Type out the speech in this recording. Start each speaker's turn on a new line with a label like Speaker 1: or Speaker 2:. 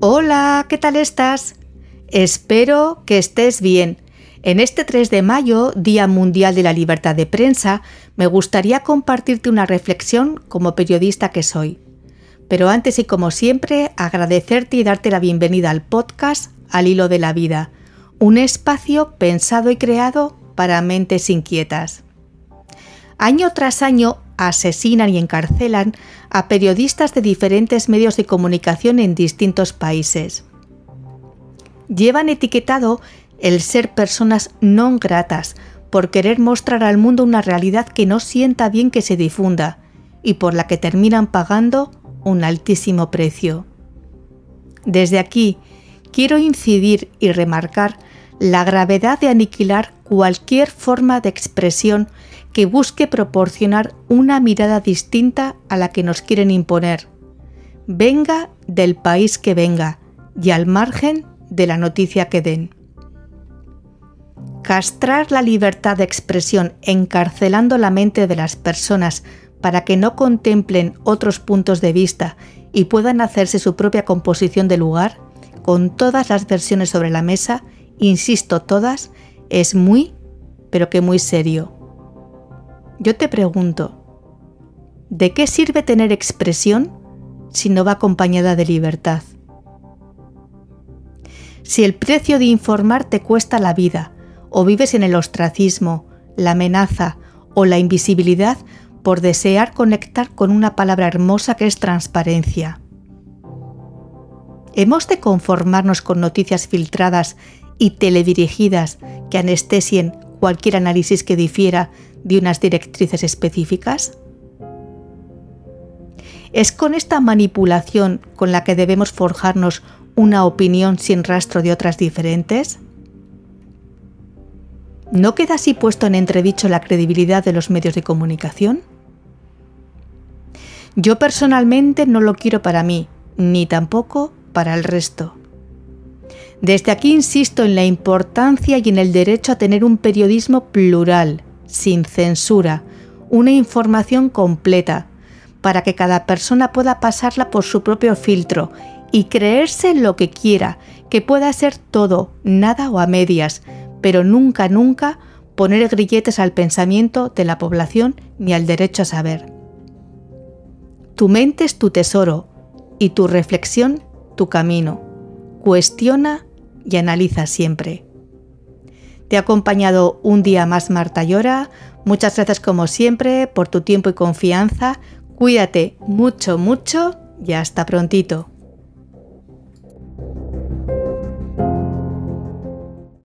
Speaker 1: Hola, ¿qué tal estás? Espero que estés bien. En este 3 de mayo, Día Mundial de la Libertad de Prensa, me gustaría compartirte una reflexión como periodista que soy. Pero antes y como siempre, agradecerte y darte la bienvenida al podcast Al Hilo de la Vida, un espacio pensado y creado para mentes inquietas. Año tras año asesinan y encarcelan a periodistas de diferentes medios de comunicación en distintos países. Llevan etiquetado el ser personas no gratas por querer mostrar al mundo una realidad que no sienta bien que se difunda y por la que terminan pagando un altísimo precio. Desde aquí quiero incidir y remarcar la gravedad de aniquilar cualquier forma de expresión que busque proporcionar una mirada distinta a la que nos quieren imponer, venga del país que venga y al margen de la noticia que den. Castrar la libertad de expresión encarcelando la mente de las personas para que no contemplen otros puntos de vista y puedan hacerse su propia composición de lugar, con todas las versiones sobre la mesa, insisto todas, es muy, pero que muy serio. Yo te pregunto, ¿de qué sirve tener expresión si no va acompañada de libertad? Si el precio de informar te cuesta la vida, o vives en el ostracismo, la amenaza o la invisibilidad por desear conectar con una palabra hermosa que es transparencia. ¿Hemos de conformarnos con noticias filtradas y teledirigidas que anestesien cualquier análisis que difiera de unas directrices específicas? ¿Es con esta manipulación con la que debemos forjarnos una opinión sin rastro de otras diferentes? ¿No queda así puesto en entredicho la credibilidad de los medios de comunicación? Yo personalmente no lo quiero para mí, ni tampoco para el resto. Desde aquí insisto en la importancia y en el derecho a tener un periodismo plural, sin censura, una información completa, para que cada persona pueda pasarla por su propio filtro y creerse lo que quiera, que pueda ser todo, nada o a medias, pero nunca, nunca poner grilletes al pensamiento de la población ni al derecho a saber. Tu mente es tu tesoro y tu reflexión tu camino. Cuestiona y analiza siempre. Te ha acompañado un día más Marta Llora. Muchas gracias como siempre por tu tiempo y confianza. Cuídate mucho, mucho y hasta prontito.